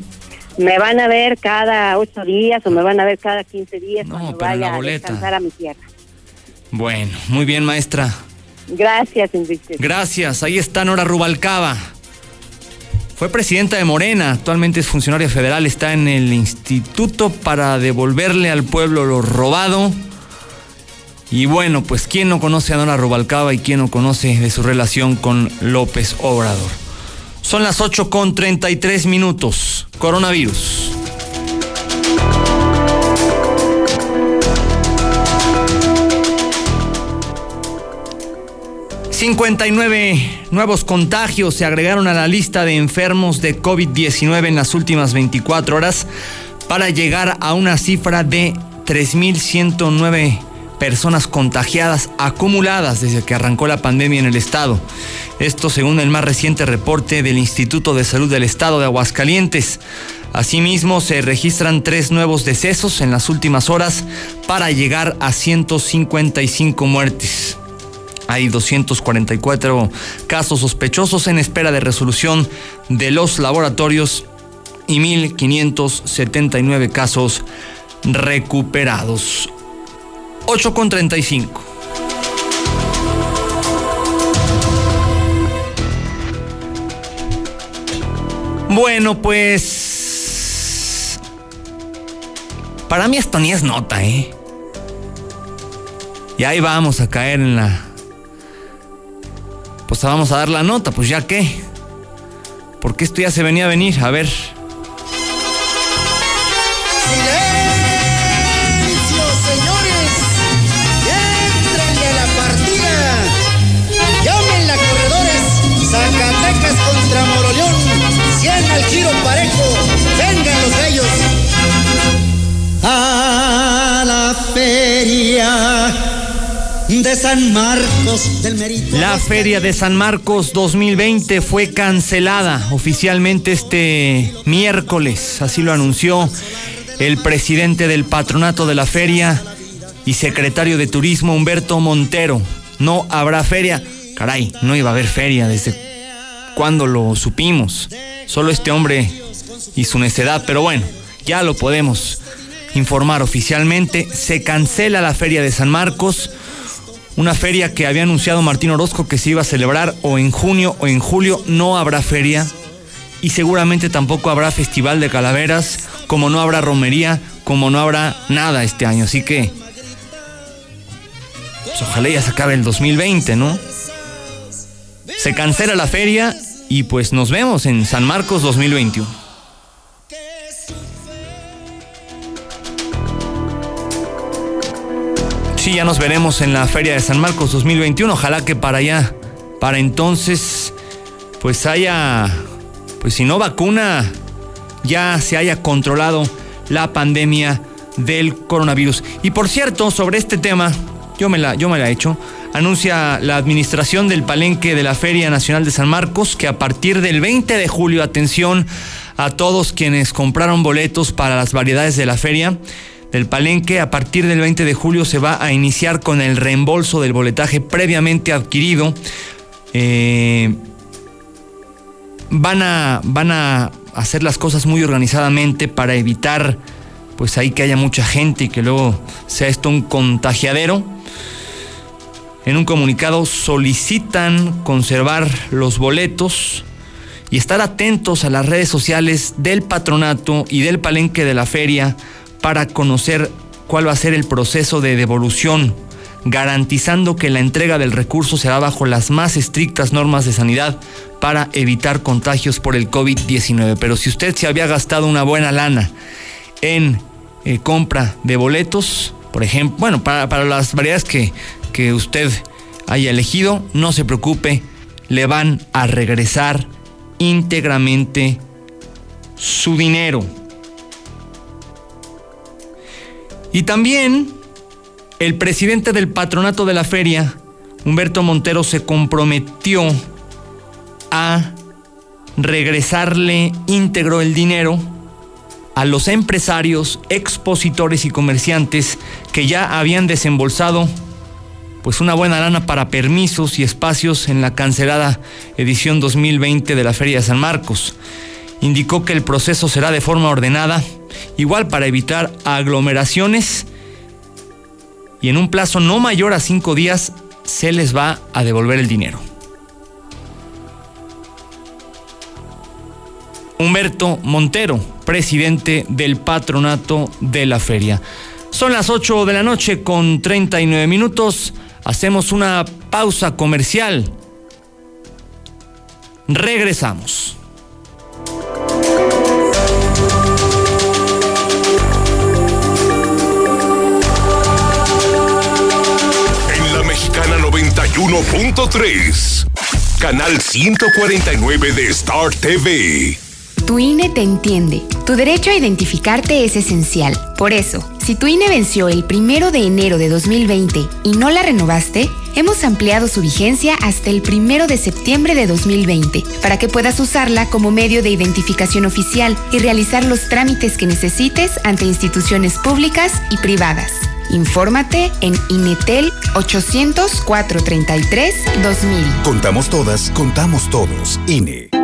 Speaker 10: Me van a ver cada ocho días o me van a ver cada quince días cuando vaya a descansar a mi tierra.
Speaker 1: Bueno, muy bien, maestra.
Speaker 10: Gracias, Enrique.
Speaker 1: Gracias. Ahí está Nora Rubalcaba. Fue presidenta de Morena, actualmente es funcionaria federal, está en el instituto para devolverle al pueblo lo robado. Y bueno, pues quién no conoce a Nora Rubalcaba y quién no conoce de su relación con López Obrador. Son las 8 con 33 minutos. Coronavirus. ...59 nuevos contagios se agregaron a la lista de enfermos de COVID-19 en las últimas 24 horas... ...para llegar a una cifra de 3.109 personas contagiadas acumuladas desde que arrancó la pandemia en el estado. Esto según el más reciente reporte del Instituto de Salud del Estado de Aguascalientes. Asimismo, se registran tres nuevos decesos en las últimas horas para llegar a 155 muertes. Hay 244 casos sospechosos en espera de resolución de los laboratorios y 1.579 casos recuperados. 8 con 35. Bueno, pues... Para mí esto ni es nota, ¿eh? Y ahí vamos a caer en la... Pues vamos a dar la nota, pues ya qué. Porque esto ya se venía a venir, a ver.
Speaker 11: De San Marcos del Mérito.
Speaker 1: La Feria de San Marcos 2020 fue cancelada oficialmente este miércoles, así lo anunció el presidente del patronato de la feria y secretario de Turismo Humberto Montero. No habrá feria. Caray, no iba a haber feria desde cuando lo supimos. Solo este hombre y su necedad, pero bueno, ya lo podemos informar oficialmente. Se cancela la feria de San Marcos una feria que había anunciado Martín Orozco que se iba a celebrar o en junio o en julio, no habrá feria y seguramente tampoco habrá festival de calaveras, como no habrá romería, como no habrá nada este año. Así que, pues ojalá ya se acabe el 2020, ¿no? Se cancela la feria y pues nos vemos en San Marcos 2021. Sí, ya nos veremos en la Feria de San Marcos 2021. Ojalá que para allá, para entonces, pues haya, pues si no vacuna, ya se haya controlado la pandemia del coronavirus. Y por cierto, sobre este tema, yo me la, yo me la he hecho. Anuncia la administración del palenque de la Feria Nacional de San Marcos que a partir del 20 de julio, atención a todos quienes compraron boletos para las variedades de la feria, del Palenque, a partir del 20 de julio se va a iniciar con el reembolso del boletaje previamente adquirido. Eh, van, a, van a hacer las cosas muy organizadamente para evitar pues ahí que haya mucha gente y que luego sea esto un contagiadero. En un comunicado solicitan conservar los boletos y estar atentos a las redes sociales del patronato y del palenque de la feria para conocer cuál va a ser el proceso de devolución, garantizando que la entrega del recurso será bajo las más estrictas normas de sanidad para evitar contagios por el COVID-19. Pero si usted se había gastado una buena lana en eh, compra de boletos, por ejemplo, bueno, para, las variedades que, que usted haya elegido, no se preocupe, le van a regresar íntegramente su dinero. Y también el presidente del patronato de la feria, Humberto Montero, se comprometió a regresarle íntegro el dinero a los empresarios, expositores y comerciantes que ya habían desembolsado pues una buena lana para permisos y espacios en la cancelada edición 2020 de la Feria de San Marcos. Indicó que el proceso será de forma ordenada igual para evitar aglomeraciones y en un plazo no mayor a cinco días se les va a devolver el dinero. Humberto Montero, presidente del patronato de la feria. Son las 8 de la noche con 39 minutos. Hacemos una pausa comercial. Regresamos.
Speaker 12: 91.3. Canal 149 de Star TV.
Speaker 13: Tu INE te entiende. Tu derecho a identificarte es esencial. Por eso, si tu INE venció el primero de enero de 2020 y no la renovaste, hemos ampliado su vigencia hasta el primero de septiembre de 2020 para que puedas usarla como medio de identificación oficial y realizar los trámites que necesites ante instituciones públicas y privadas. Infórmate en Inetel 800 433 2000.
Speaker 12: Contamos todas, contamos todos. INE.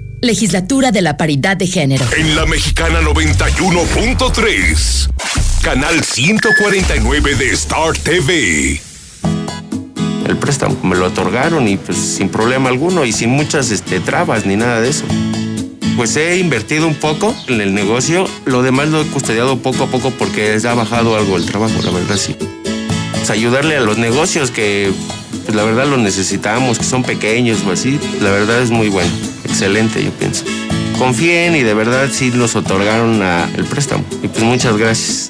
Speaker 14: Legislatura de la Paridad de Género.
Speaker 12: En la Mexicana 91.3. Canal 149 de Star TV.
Speaker 15: El préstamo me lo otorgaron y pues sin problema alguno y sin muchas este, trabas ni nada de eso. Pues he invertido un poco en el negocio, lo demás lo he custodiado poco a poco porque ha bajado algo el trabajo, la verdad sí. Pues ayudarle a los negocios que pues la verdad lo necesitamos, que son pequeños o así, la verdad es muy bueno excelente, yo pienso. Confíen y de verdad sí nos otorgaron el préstamo. Y pues muchas gracias.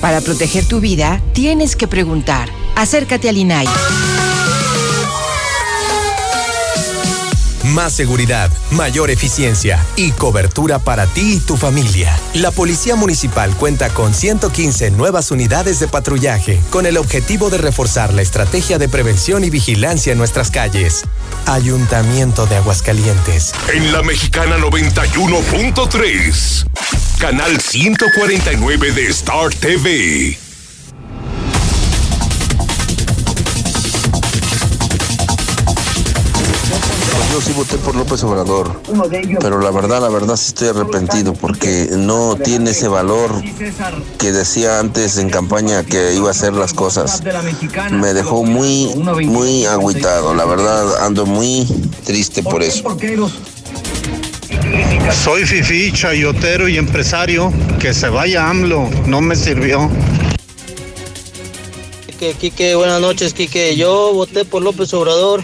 Speaker 16: Para proteger tu vida, tienes que preguntar. Acércate al INAI.
Speaker 17: Más seguridad, mayor eficiencia y cobertura para ti y tu familia. La Policía Municipal cuenta con 115 nuevas unidades de patrullaje con el objetivo de reforzar la estrategia de prevención y vigilancia en nuestras calles. Ayuntamiento de Aguascalientes.
Speaker 12: En la Mexicana 91.3. Canal 149 de Star TV.
Speaker 18: Yo sí voté por López Obrador, pero la verdad, la verdad sí estoy arrepentido porque no tiene ese valor que decía antes en campaña que iba a hacer las cosas. Me dejó muy, muy agüitado, la verdad ando muy triste por eso.
Speaker 19: Soy Fifi, chayotero y empresario. Que se vaya AMLO, no me sirvió.
Speaker 20: Quique, buenas noches, Quique. Yo voté por López Obrador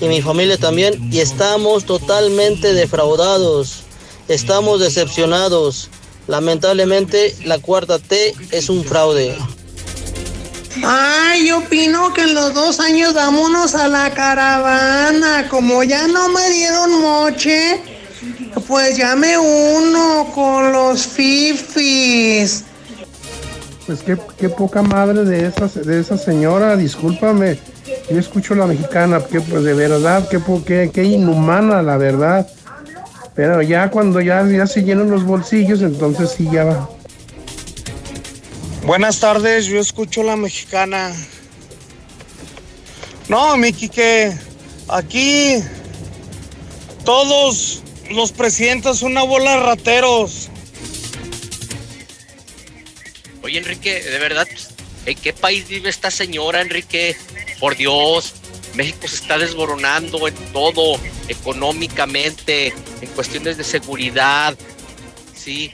Speaker 20: y mi familia también y estamos totalmente defraudados. Estamos decepcionados. Lamentablemente, la cuarta T es un fraude.
Speaker 21: Ay, yo opino que en los dos años vámonos a la caravana. Como ya no me dieron moche, pues llame uno con los fifis.
Speaker 22: Pues qué, qué poca madre de esa, de esa señora, discúlpame. Yo escucho la mexicana, que pues de verdad, qué, qué, qué inhumana la verdad. Pero ya cuando ya, ya se llenan los bolsillos, entonces sí ya va.
Speaker 19: Buenas tardes, yo escucho la mexicana. No, Miki, que aquí todos los presidentes son una bola de rateros.
Speaker 23: Oye, Enrique, de verdad, ¿en qué país vive esta señora, Enrique? Por Dios, México se está desboronando en todo, económicamente, en cuestiones de seguridad, sí,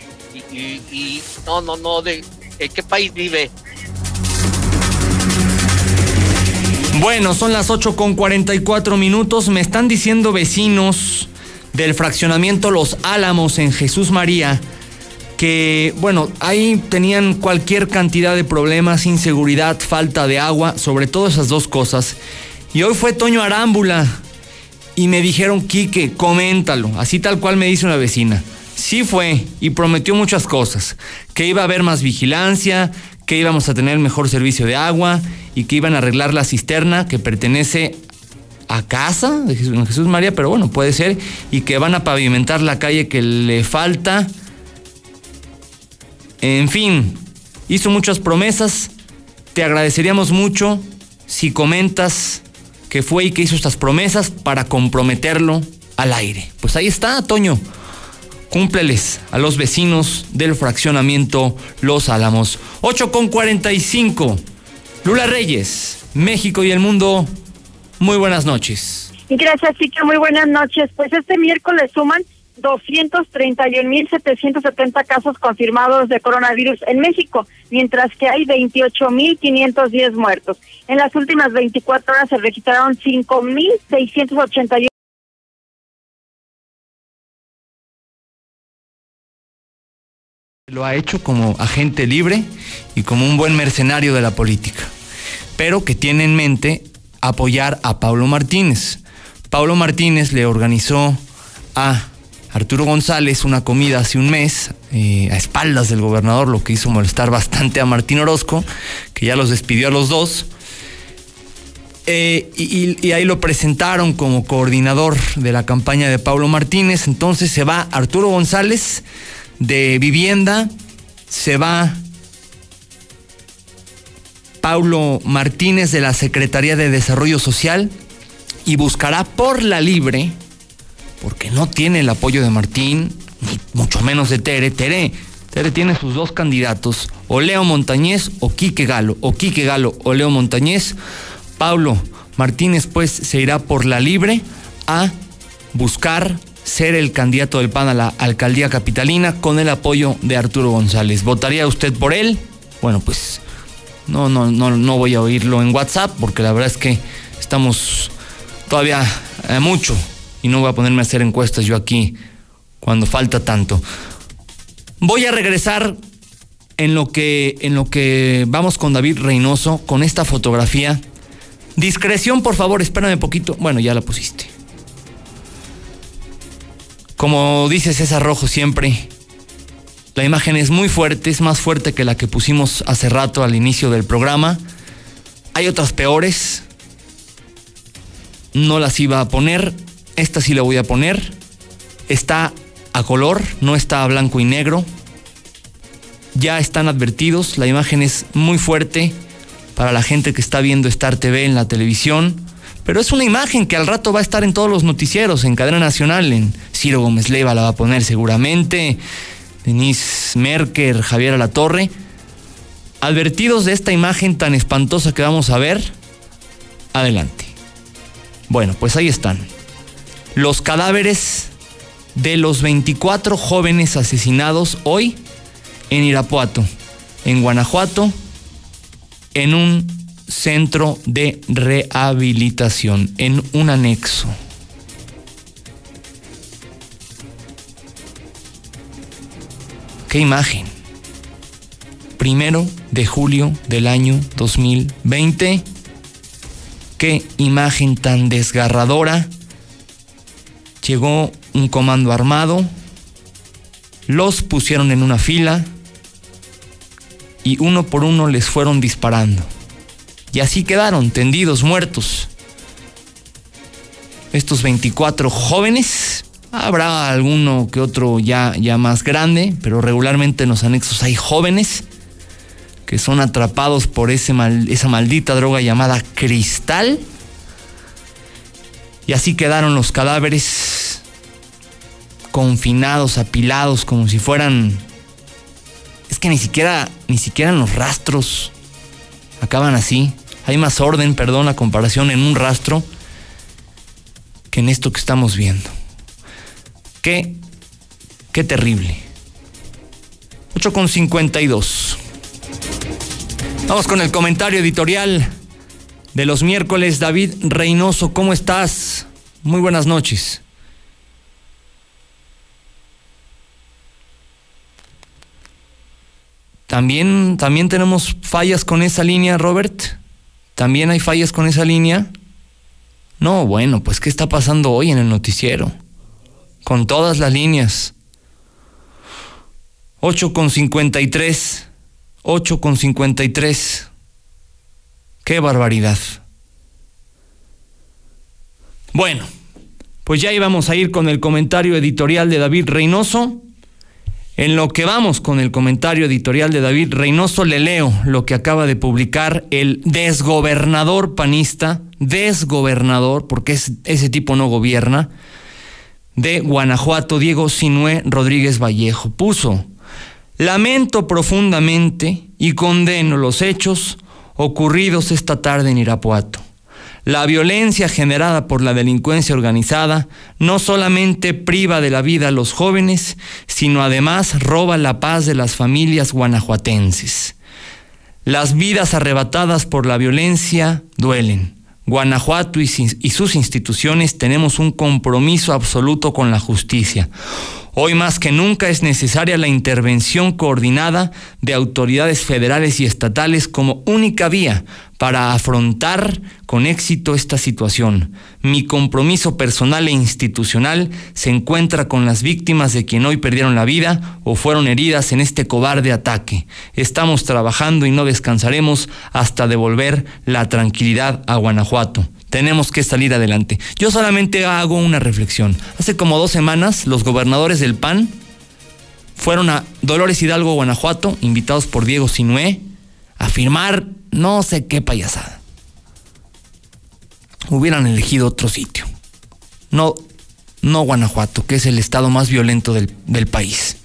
Speaker 23: y no, no, no, de, ¿en qué país vive?
Speaker 1: Bueno, son las 8 con 44 minutos. Me están diciendo vecinos del fraccionamiento Los Álamos en Jesús María que, bueno, ahí tenían cualquier cantidad de problemas, inseguridad, falta de agua, sobre todo esas dos cosas. Y hoy fue Toño Arámbula y me dijeron, Quique, coméntalo, así tal cual me dice una vecina. Sí fue y prometió muchas cosas, que iba a haber más vigilancia, que íbamos a tener mejor servicio de agua y que iban a arreglar la cisterna que pertenece a casa de Jesús María, pero bueno, puede ser, y que van a pavimentar la calle que le falta. En fin, hizo muchas promesas. Te agradeceríamos mucho si comentas que fue y que hizo estas promesas para comprometerlo al aire. Pues ahí está, Toño. Cúmpleles a los vecinos del fraccionamiento Los Álamos. 8 con 45. Lula Reyes, México y el mundo. Muy buenas noches.
Speaker 3: Gracias, Chica. Muy buenas noches. Pues este miércoles suman 231.770 casos confirmados de coronavirus en México, mientras que hay 28.510 muertos. En las últimas 24 horas se registraron 5.681
Speaker 1: Lo ha hecho como agente libre y como un buen mercenario de la política, pero que tiene en mente apoyar a Pablo Martínez. Pablo Martínez le organizó a Arturo González una comida hace un mes eh, a espaldas del gobernador, lo que hizo molestar bastante a Martín Orozco, que ya los despidió a los dos. Eh, y, y, ahí lo presentaron como coordinador de la campaña de Pablo Martínez. Entonces se va Arturo González de vivienda, se va Paulo Martínez de la Secretaría de Desarrollo Social y buscará por la libre, porque no tiene el apoyo de Martín, ni mucho menos de Tere. Tere, Tere tiene sus dos candidatos, o Leo Montañez o Quique Galo, o Quique Galo o Leo Montañez. Paulo Martínez pues se irá por la libre a buscar ser el candidato del PAN a la alcaldía capitalina con el apoyo de Arturo González. ¿Votaría usted por él? Bueno, pues no, no, no, no voy a oírlo en WhatsApp porque la verdad es que estamos todavía eh, mucho y no voy a ponerme a hacer encuestas yo aquí cuando falta tanto. Voy a regresar en lo que en lo que vamos con David Reynoso con esta fotografía. Discreción, por favor, espérame poquito. Bueno, ya la pusiste. Como dice César Rojo siempre, la imagen es muy fuerte, es más fuerte que la que pusimos hace rato al inicio del programa. Hay otras peores. No las iba a poner. Esta sí la voy a poner. Está a color, no está a blanco y negro. Ya están advertidos. La imagen es muy fuerte para la gente que está viendo Star TV en la televisión. Pero es una imagen que al rato va a estar en todos los noticieros, en cadena nacional, en Ciro Gómez Leiva la va a poner seguramente, Denise Merker, Javier Alatorre. Advertidos de esta imagen tan espantosa que vamos a ver, adelante. Bueno, pues ahí están. Los cadáveres de los 24 jóvenes asesinados hoy en Irapuato, en Guanajuato, en un centro de rehabilitación, en un anexo. ¿Qué imagen? Primero de julio del año 2020. Qué imagen tan desgarradora. Llegó un comando armado, los pusieron en una fila y uno por uno les fueron disparando. Y así quedaron tendidos, muertos. Estos 24 jóvenes, habrá alguno que otro ya, ya más grande, pero regularmente en los anexos hay jóvenes que son atrapados por ese esa maldita droga llamada cristal. Y así quedaron los cadáveres confinados, apilados, como si fueran. Es que ni siquiera, ni siquiera los rastros acaban así. Hay más orden, perdón, la comparación en un rastro que en esto que estamos viendo. Qué, qué terrible. 8 con 52. Vamos con el comentario editorial de los miércoles. David Reynoso, ¿cómo estás? Muy buenas noches. También, también tenemos fallas con esa línea, Robert. ¿También hay fallas con esa línea? No, bueno, pues ¿qué está pasando hoy en el noticiero? Con todas las líneas. 8 con 53. 8 con 53. Qué barbaridad. Bueno, pues ya íbamos a ir con el comentario editorial de David Reynoso. En lo que vamos con el comentario editorial de David Reynoso, le leo lo que acaba de publicar el desgobernador panista, desgobernador, porque ese tipo no gobierna, de Guanajuato, Diego Sinué Rodríguez Vallejo. Puso, lamento profundamente y condeno los hechos ocurridos esta tarde en Irapuato. La violencia generada por la delincuencia organizada no solamente priva de la vida a los jóvenes, sino además roba la paz de las familias guanajuatenses. Las vidas arrebatadas por la violencia duelen. Guanajuato y, sus instituciones tenemos un compromiso absoluto con la justicia. Hoy más que nunca es necesaria la intervención coordinada de autoridades federales y estatales como única vía para afrontar con éxito esta situación. Mi compromiso personal e institucional se encuentra con las víctimas de quien hoy perdieron la vida o fueron heridas en este cobarde ataque. Estamos trabajando y no descansaremos hasta devolver la tranquilidad a Guanajuato tenemos que salir adelante. Yo solamente hago una reflexión. Hace como dos semanas los gobernadores del PAN fueron a Dolores Hidalgo, Guanajuato, invitados por Diego Sinué, a firmar no sé qué payasada. Hubieran elegido otro sitio. No, no Guanajuato, que es el estado más violento del, del país.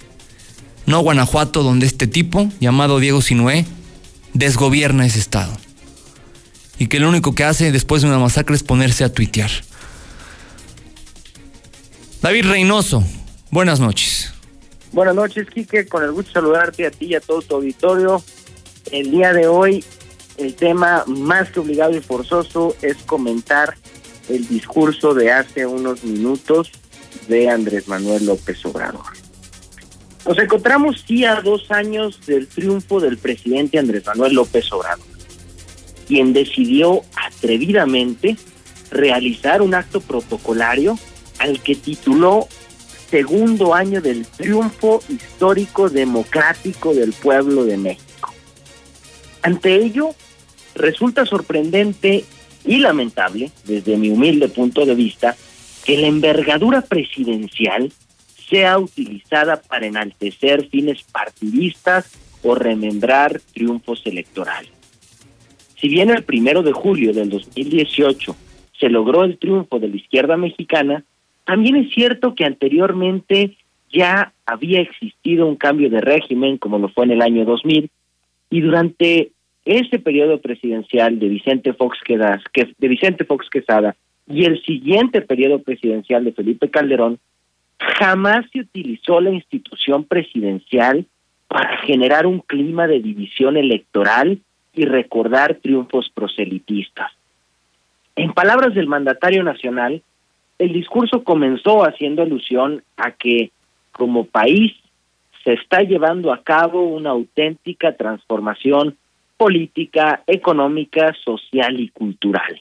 Speaker 1: No Guanajuato, donde este tipo, llamado Diego Sinué, desgobierna ese estado y que lo único que hace después de una masacre es ponerse a tuitear. David Reynoso, buenas noches.
Speaker 24: Buenas noches, Quique, con el gusto de saludarte a ti y a todo tu auditorio. El día de hoy, el tema más que obligado y forzoso es comentar el discurso de hace unos minutos de Andrés Manuel López Obrador. Nos encontramos sí a dos años del triunfo del presidente Andrés Manuel López Obrador quien decidió atrevidamente realizar un acto protocolario al que tituló Segundo año del triunfo histórico democrático del pueblo de México. Ante ello, resulta sorprendente y lamentable, desde mi humilde punto de vista, que la envergadura presidencial sea utilizada para enaltecer fines partidistas o remembrar triunfos electorales. Si bien el primero de julio del 2018 se logró el triunfo de la izquierda mexicana, también es cierto que anteriormente ya había existido un cambio de régimen, como lo fue en el año 2000, y durante ese periodo presidencial de Vicente Fox Quesada, de Vicente Fox Quesada y el siguiente periodo presidencial de Felipe Calderón, jamás se utilizó la institución presidencial para generar un clima de división electoral y recordar triunfos proselitistas. En palabras del mandatario nacional, el discurso comenzó haciendo alusión a que como país se está llevando a cabo una auténtica transformación política, económica, social y cultural,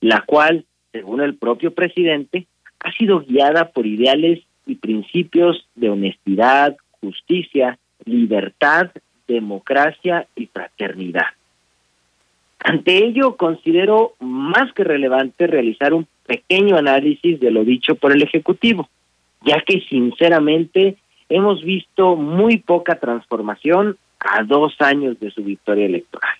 Speaker 24: la cual, según el propio presidente, ha sido guiada por ideales y principios de honestidad, justicia, libertad democracia y fraternidad. Ante ello, considero más que relevante realizar un pequeño análisis de lo dicho por el Ejecutivo, ya que sinceramente hemos visto muy poca transformación a dos años de su victoria electoral.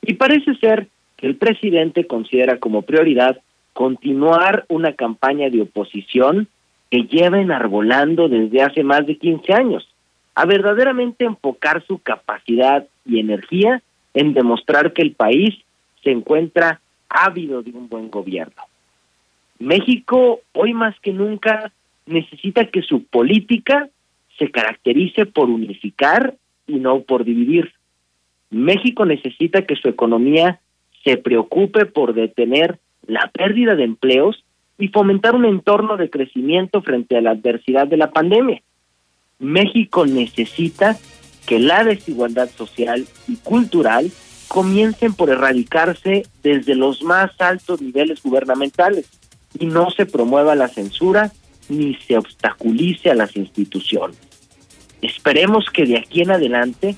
Speaker 24: Y parece ser que el presidente considera como prioridad continuar una campaña de oposición que lleva enarbolando desde hace más de 15 años, a verdaderamente enfocar su capacidad y energía en demostrar que el país se encuentra ávido de un buen gobierno. México hoy más que nunca necesita que su política se caracterice por unificar y no por dividir. México necesita que su economía se preocupe por detener la pérdida de empleos y fomentar un entorno de crecimiento frente a la adversidad de la pandemia. México necesita que la desigualdad social y cultural comiencen por erradicarse desde los más altos niveles gubernamentales y no se promueva la censura ni se obstaculice a las instituciones. Esperemos que de aquí en adelante,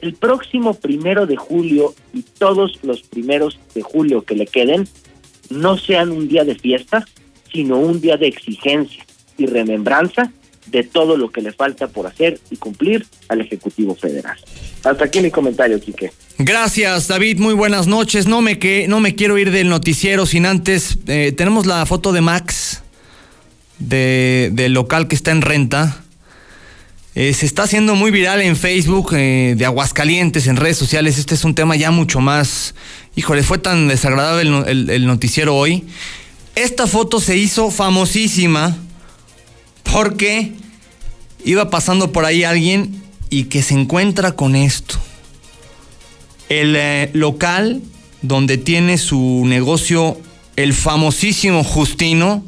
Speaker 24: el próximo primero de julio y todos los primeros de julio que le queden,
Speaker 2: no sean un día de fiesta, sino un día de exigencia y remembranza de todo lo que le falta por hacer y cumplir al Ejecutivo Federal. Hasta aquí mi comentario, Quique.
Speaker 1: Gracias, David. Muy buenas noches. No me, que, no me quiero ir del noticiero sin antes. Eh, tenemos la foto de Max, de, del local que está en renta. Eh, se está haciendo muy viral en Facebook, eh, de Aguascalientes, en redes sociales. Este es un tema ya mucho más. Híjole, fue tan desagradable el, el noticiero hoy. Esta foto se hizo famosísima porque iba pasando por ahí alguien y que se encuentra con esto. El eh, local donde tiene su negocio el famosísimo Justino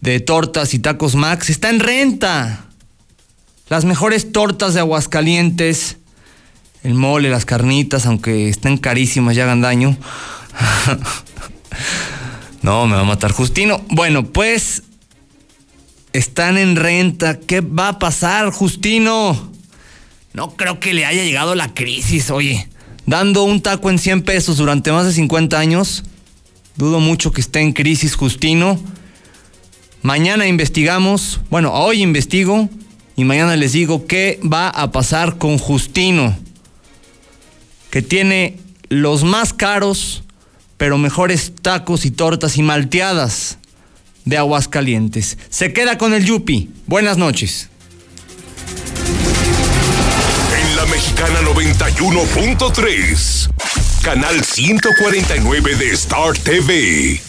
Speaker 1: de tortas y tacos Max está en renta. Las mejores tortas de Aguascalientes, el mole, las carnitas, aunque estén carísimas y hagan daño. no, me va a matar Justino. Bueno, pues están en renta. ¿Qué va a pasar, Justino? No creo que le haya llegado la crisis, oye. Dando un taco en 100 pesos durante más de 50 años. Dudo mucho que esté en crisis, Justino. Mañana investigamos, bueno, hoy investigo y mañana les digo qué va a pasar con Justino, que tiene los más caros, pero mejores tacos y tortas y malteadas de Aguascalientes. Se queda con el Yupi. Buenas noches.
Speaker 12: En la Mexicana 91.3, canal 149 de Star TV.